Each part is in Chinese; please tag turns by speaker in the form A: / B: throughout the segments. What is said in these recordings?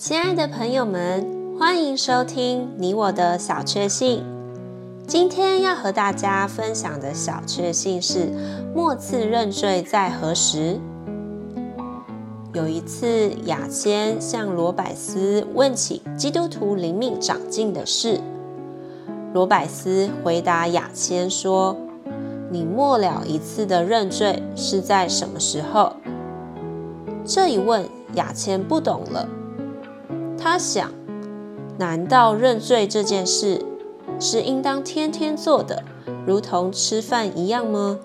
A: 亲爱的朋友们，欢迎收听你我的小确幸。今天要和大家分享的小确幸是：末次认罪在何时？有一次，雅谦向罗百斯问起基督徒灵命长进的事，罗百斯回答雅谦说：“你末了一次的认罪是在什么时候？”这一问，雅谦不懂了。他想：难道认罪这件事是应当天天做的，如同吃饭一样吗？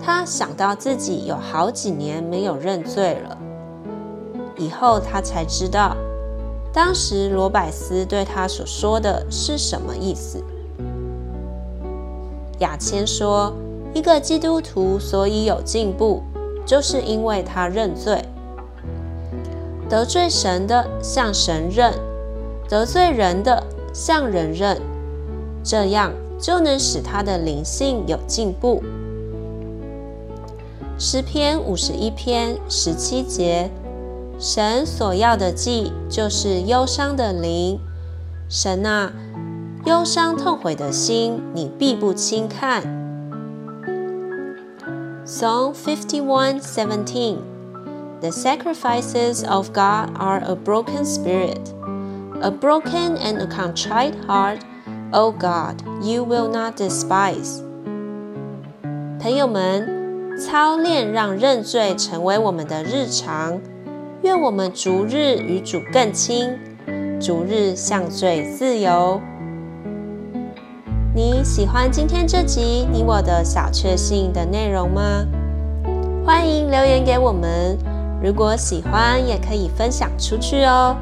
A: 他想到自己有好几年没有认罪了，以后他才知道，当时罗百斯对他所说的是什么意思。雅谦说：“一个基督徒所以有进步，就是因为他认罪。”得罪神的向神认，得罪人的向人认，这样就能使他的灵性有进步。诗篇五十一篇十七节，神所要的祭就是忧伤的灵。神啊，忧伤痛悔的心，你必不轻看。Song fifty one seventeen。The sacrifices of God are a broken spirit, a broken and a contrite heart. O God, you will not despise. 朋友们，操练让认罪成为我们的日常。愿我们逐日与主更亲，逐日向罪自由。你喜欢今天这集你我的小确幸的内容吗？欢迎留言给我们。如果喜欢，也可以分享出去哦。